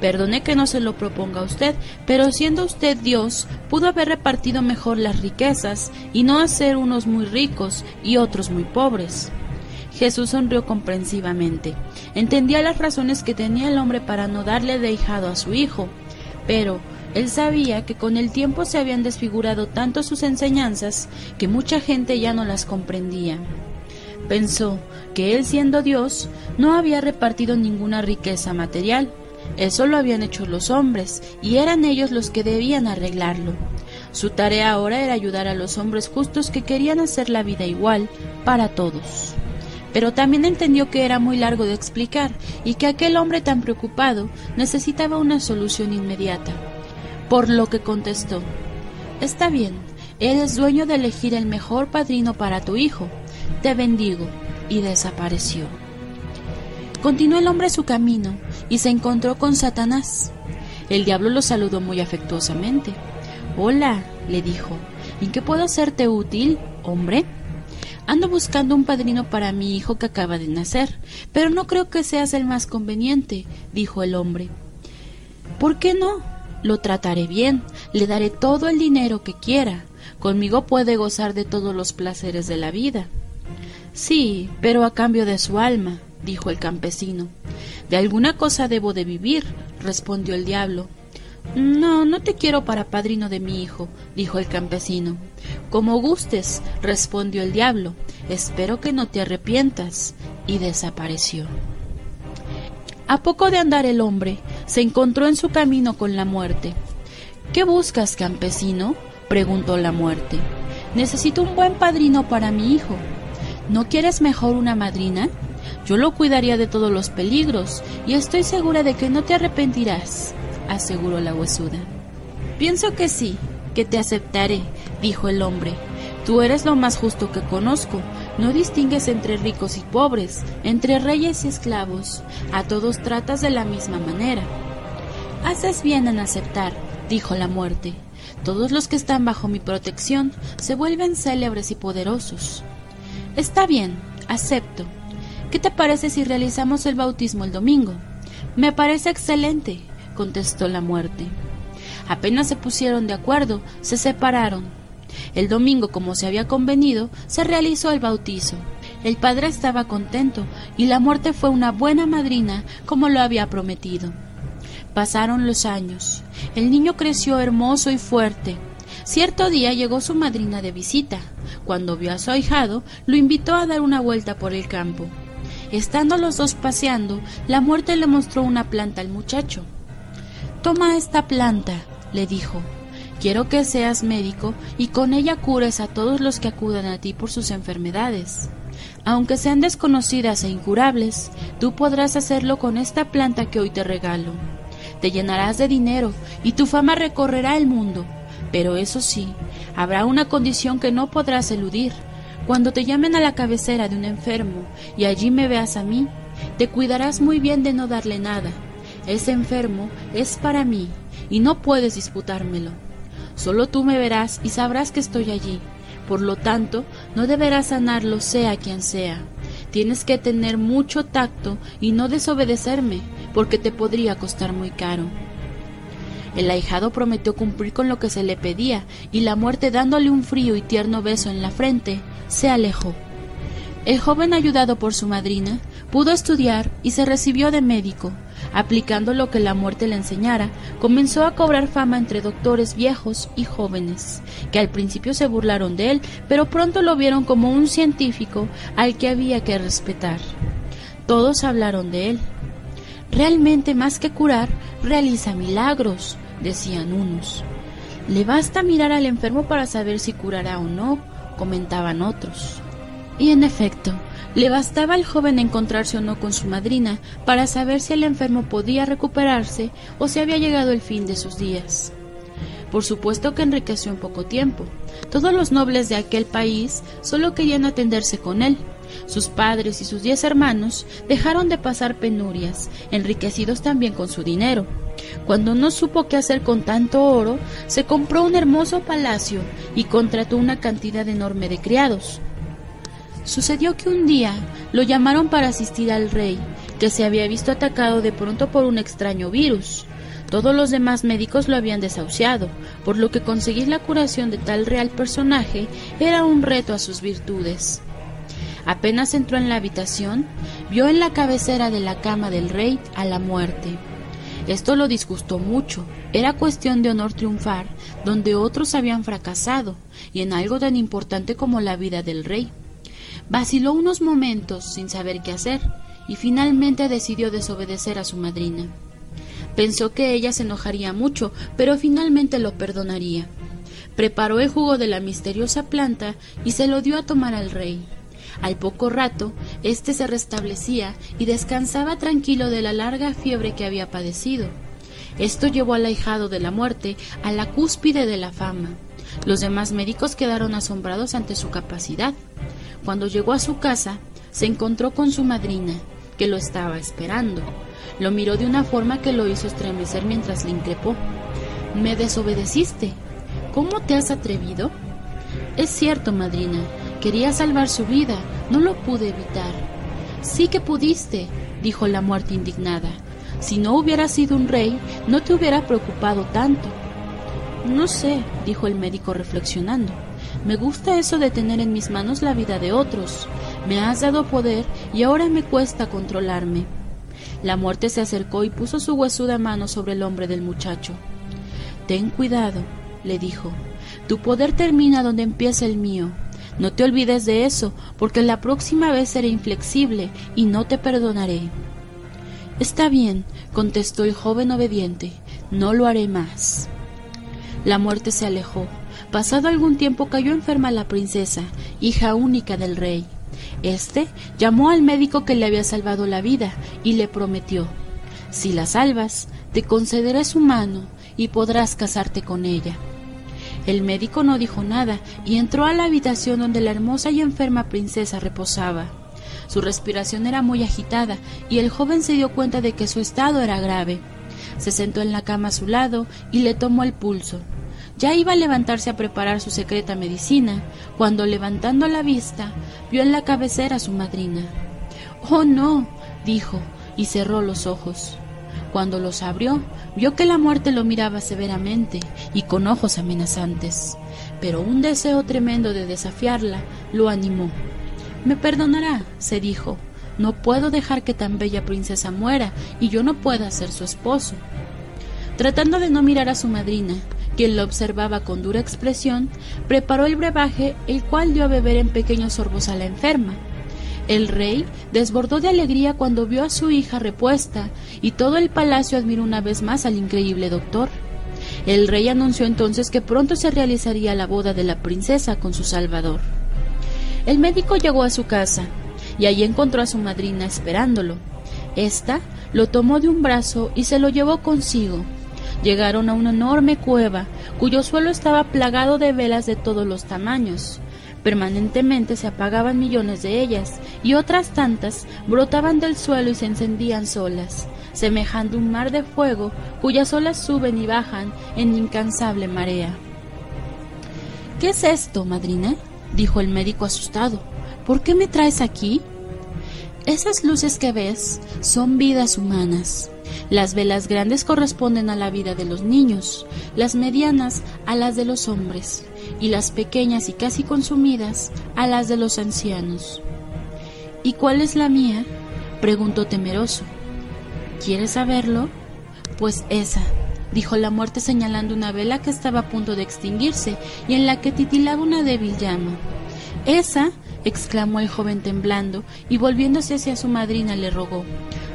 Perdone que no se lo proponga a usted, pero siendo usted Dios, pudo haber repartido mejor las riquezas y no hacer unos muy ricos y otros muy pobres. Jesús sonrió comprensivamente. Entendía las razones que tenía el hombre para no darle de hijado a su hijo, pero él sabía que con el tiempo se habían desfigurado tanto sus enseñanzas que mucha gente ya no las comprendía. Pensó que él siendo Dios no había repartido ninguna riqueza material, eso lo habían hecho los hombres y eran ellos los que debían arreglarlo. Su tarea ahora era ayudar a los hombres justos que querían hacer la vida igual para todos. Pero también entendió que era muy largo de explicar y que aquel hombre tan preocupado necesitaba una solución inmediata. Por lo que contestó, Está bien, eres dueño de elegir el mejor padrino para tu hijo, te bendigo, y desapareció. Continuó el hombre su camino y se encontró con Satanás. El diablo lo saludó muy afectuosamente. Hola, le dijo, ¿en qué puedo hacerte útil, hombre? Ando buscando un padrino para mi hijo que acaba de nacer, pero no creo que seas el más conveniente, dijo el hombre. ¿Por qué no? Lo trataré bien, le daré todo el dinero que quiera. Conmigo puede gozar de todos los placeres de la vida. Sí, pero a cambio de su alma, dijo el campesino. De alguna cosa debo de vivir, respondió el diablo. No, no te quiero para padrino de mi hijo, dijo el campesino. Como gustes, respondió el diablo. Espero que no te arrepientas. Y desapareció. A poco de andar el hombre, se encontró en su camino con la muerte. ¿Qué buscas, campesino? preguntó la muerte. Necesito un buen padrino para mi hijo, ¿No quieres mejor una madrina? Yo lo cuidaría de todos los peligros y estoy segura de que no te arrepentirás, aseguró la huesuda. Pienso que sí, que te aceptaré, dijo el hombre. Tú eres lo más justo que conozco. No distingues entre ricos y pobres, entre reyes y esclavos. A todos tratas de la misma manera. Haces bien en aceptar, dijo la muerte. Todos los que están bajo mi protección se vuelven célebres y poderosos. Está bien, acepto. ¿Qué te parece si realizamos el bautismo el domingo? Me parece excelente, contestó la muerte. Apenas se pusieron de acuerdo, se separaron. El domingo, como se había convenido, se realizó el bautizo. El padre estaba contento y la muerte fue una buena madrina como lo había prometido. Pasaron los años. El niño creció hermoso y fuerte. Cierto día llegó su madrina de visita. Cuando vio a su ahijado, lo invitó a dar una vuelta por el campo. Estando los dos paseando, la muerte le mostró una planta al muchacho. Toma esta planta, le dijo. Quiero que seas médico y con ella cures a todos los que acudan a ti por sus enfermedades. Aunque sean desconocidas e incurables, tú podrás hacerlo con esta planta que hoy te regalo. Te llenarás de dinero y tu fama recorrerá el mundo. Pero eso sí, habrá una condición que no podrás eludir. Cuando te llamen a la cabecera de un enfermo y allí me veas a mí, te cuidarás muy bien de no darle nada. Ese enfermo es para mí y no puedes disputármelo. Solo tú me verás y sabrás que estoy allí. Por lo tanto, no deberás sanarlo sea quien sea. Tienes que tener mucho tacto y no desobedecerme, porque te podría costar muy caro. El ahijado prometió cumplir con lo que se le pedía, y la muerte dándole un frío y tierno beso en la frente, se alejó. El joven, ayudado por su madrina, pudo estudiar y se recibió de médico. Aplicando lo que la muerte le enseñara, comenzó a cobrar fama entre doctores viejos y jóvenes, que al principio se burlaron de él, pero pronto lo vieron como un científico al que había que respetar. Todos hablaron de él. Realmente más que curar, realiza milagros, decían unos. Le basta mirar al enfermo para saber si curará o no, comentaban otros. Y en efecto, le bastaba al joven encontrarse o no con su madrina para saber si el enfermo podía recuperarse o si había llegado el fin de sus días. Por supuesto que enriqueció en poco tiempo. Todos los nobles de aquel país solo querían atenderse con él. Sus padres y sus diez hermanos dejaron de pasar penurias, enriquecidos también con su dinero. Cuando no supo qué hacer con tanto oro, se compró un hermoso palacio y contrató una cantidad enorme de criados. Sucedió que un día lo llamaron para asistir al rey, que se había visto atacado de pronto por un extraño virus. Todos los demás médicos lo habían desahuciado, por lo que conseguir la curación de tal real personaje era un reto a sus virtudes. Apenas entró en la habitación, vio en la cabecera de la cama del rey a la muerte. Esto lo disgustó mucho. Era cuestión de honor triunfar donde otros habían fracasado, y en algo tan importante como la vida del rey. Vaciló unos momentos sin saber qué hacer, y finalmente decidió desobedecer a su madrina. Pensó que ella se enojaría mucho, pero finalmente lo perdonaría. Preparó el jugo de la misteriosa planta y se lo dio a tomar al rey. Al poco rato, éste se restablecía y descansaba tranquilo de la larga fiebre que había padecido. Esto llevó al ahijado de la muerte a la cúspide de la fama. Los demás médicos quedaron asombrados ante su capacidad. Cuando llegó a su casa, se encontró con su madrina, que lo estaba esperando. Lo miró de una forma que lo hizo estremecer mientras le increpó. Me desobedeciste. ¿Cómo te has atrevido? Es cierto, madrina, Quería salvar su vida, no lo pude evitar. Sí que pudiste, dijo la muerte indignada. Si no hubieras sido un rey, no te hubiera preocupado tanto. No sé, dijo el médico reflexionando. Me gusta eso de tener en mis manos la vida de otros. Me has dado poder y ahora me cuesta controlarme. La muerte se acercó y puso su huesuda mano sobre el hombro del muchacho. Ten cuidado, le dijo. Tu poder termina donde empieza el mío. No te olvides de eso, porque la próxima vez seré inflexible y no te perdonaré. Está bien, contestó el joven obediente, no lo haré más. La muerte se alejó. Pasado algún tiempo cayó enferma la princesa, hija única del rey. Este llamó al médico que le había salvado la vida y le prometió, si la salvas, te concederé su mano y podrás casarte con ella. El médico no dijo nada y entró a la habitación donde la hermosa y enferma princesa reposaba. Su respiración era muy agitada y el joven se dio cuenta de que su estado era grave. Se sentó en la cama a su lado y le tomó el pulso. Ya iba a levantarse a preparar su secreta medicina, cuando levantando la vista vio en la cabecera a su madrina. Oh no, dijo, y cerró los ojos. Cuando los abrió, vio que la muerte lo miraba severamente y con ojos amenazantes, pero un deseo tremendo de desafiarla lo animó. Me perdonará, se dijo, no puedo dejar que tan bella princesa muera y yo no pueda ser su esposo. Tratando de no mirar a su madrina, quien lo observaba con dura expresión, preparó el brebaje, el cual dio a beber en pequeños sorbos a la enferma. El rey desbordó de alegría cuando vio a su hija repuesta, y todo el palacio admiró una vez más al increíble doctor. El rey anunció entonces que pronto se realizaría la boda de la princesa con su salvador. El médico llegó a su casa, y allí encontró a su madrina esperándolo. Esta lo tomó de un brazo y se lo llevó consigo. Llegaron a una enorme cueva, cuyo suelo estaba plagado de velas de todos los tamaños. Permanentemente se apagaban millones de ellas y otras tantas brotaban del suelo y se encendían solas, semejando un mar de fuego cuyas olas suben y bajan en incansable marea. ¿Qué es esto, madrina? dijo el médico asustado. ¿Por qué me traes aquí? Esas luces que ves son vidas humanas. Las velas grandes corresponden a la vida de los niños, las medianas a las de los hombres y las pequeñas y casi consumidas a las de los ancianos. ¿Y cuál es la mía? preguntó temeroso. ¿Quieres saberlo? Pues esa, dijo la muerte señalando una vela que estaba a punto de extinguirse y en la que titilaba una débil llama. Esa, exclamó el joven temblando y volviéndose hacia su madrina le rogó.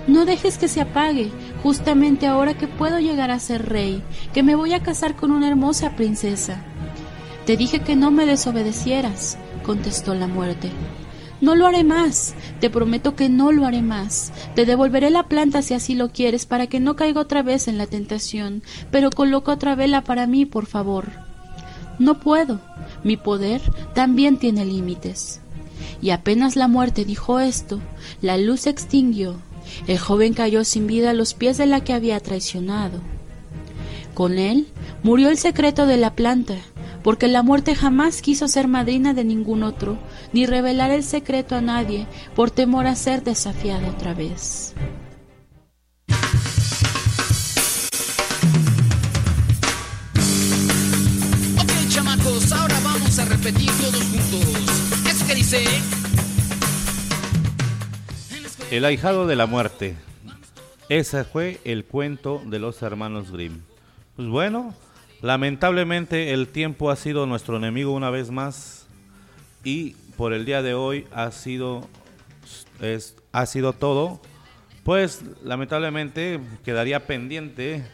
No dejes que se apague, justamente ahora que puedo llegar a ser rey, que me voy a casar con una hermosa princesa. Te dije que no me desobedecieras, contestó la muerte. No lo haré más, te prometo que no lo haré más. Te devolveré la planta si así lo quieres para que no caiga otra vez en la tentación, pero coloca otra vela para mí, por favor. No puedo. Mi poder también tiene límites. Y apenas la muerte dijo esto, la luz se extinguió. El joven cayó sin vida a los pies de la que había traicionado. Con él murió el secreto de la planta, porque la muerte jamás quiso ser madrina de ningún otro, ni revelar el secreto a nadie por temor a ser desafiada otra vez. Ok, chamacos, ahora vamos a repetir todos juntos. Eso que dice. El ahijado de la muerte. Ese fue el cuento de los hermanos Grimm. Pues bueno, lamentablemente el tiempo ha sido nuestro enemigo una vez más y por el día de hoy ha sido es, ha sido todo. Pues lamentablemente quedaría pendiente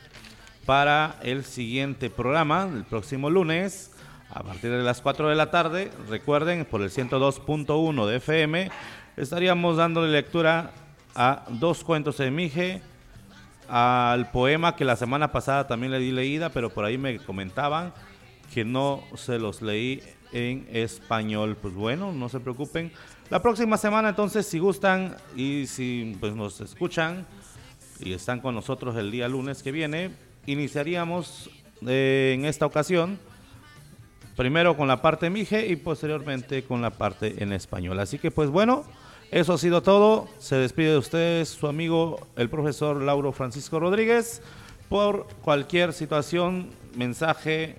para el siguiente programa, el próximo lunes, a partir de las 4 de la tarde. Recuerden, por el 102.1 de FM, estaríamos dándole lectura a dos cuentos de Mije, al poema que la semana pasada también le di leída, pero por ahí me comentaban que no se los leí en español. Pues bueno, no se preocupen. La próxima semana entonces, si gustan y si pues nos escuchan y están con nosotros el día lunes que viene, iniciaríamos eh, en esta ocasión primero con la parte mije y posteriormente con la parte en español. Así que pues bueno, eso ha sido todo. Se despide de ustedes su amigo el profesor Lauro Francisco Rodríguez. Por cualquier situación, mensaje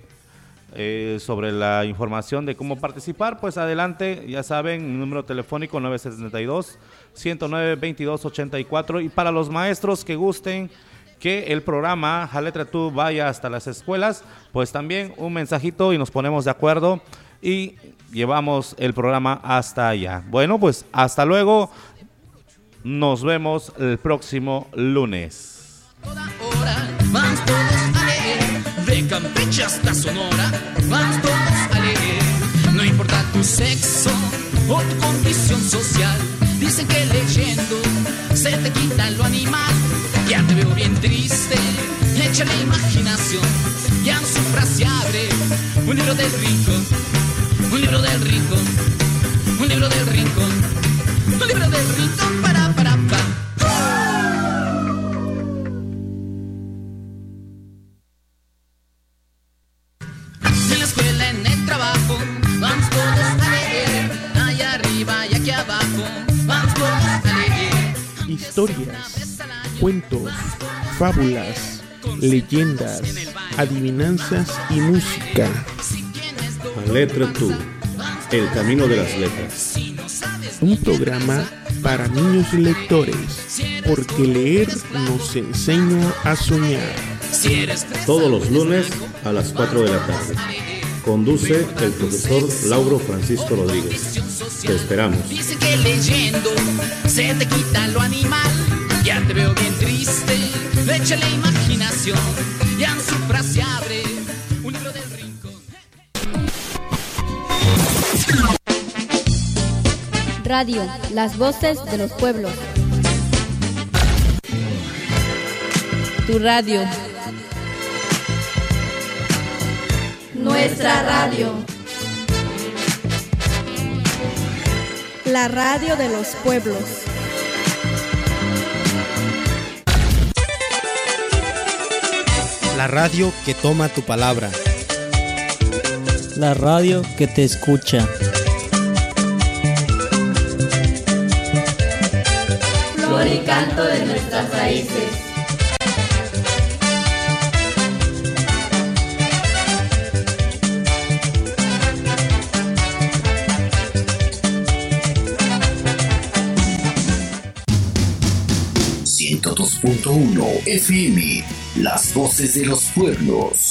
eh, sobre la información de cómo participar, pues adelante, ya saben, número telefónico 972 109 2284 y para los maestros que gusten que el programa Jaletra Tú vaya hasta las escuelas, pues también un mensajito y nos ponemos de acuerdo y llevamos el programa hasta allá. Bueno, pues hasta luego. Nos vemos el próximo lunes. Vamos todos a leer, Sonora, todos a leer. No importa tu sexo o tu condición social, dicen que leyendo se te quita lo animal. Ya te veo bien triste, échale imaginación, ya en su frase abre un libro del rincón, un libro del rincón, un libro del rincón, un libro del rincón para para pa. En la escuela, en el trabajo, vamos todos a leer. Allá arriba y aquí abajo, vamos todos a leer. Historias, cuentos, fábulas, leyendas, adivinanzas y música. A letra tú, el camino de las letras. Un programa para niños lectores, porque leer nos enseña a soñar. Todos los lunes a las 4 de la tarde. Conduce el profesor Lauro Francisco Rodríguez. Te esperamos. Dicen que leyendo se te quita lo animal. Ya te veo bien triste, échale imaginación. Ya en su frase abre Radio, las voces de los pueblos. Tu radio. Nuestra radio. La radio de los pueblos. La radio que toma tu palabra. La radio que te escucha. Color y canto de nuestras raíces. FM, las voces de los pueblos.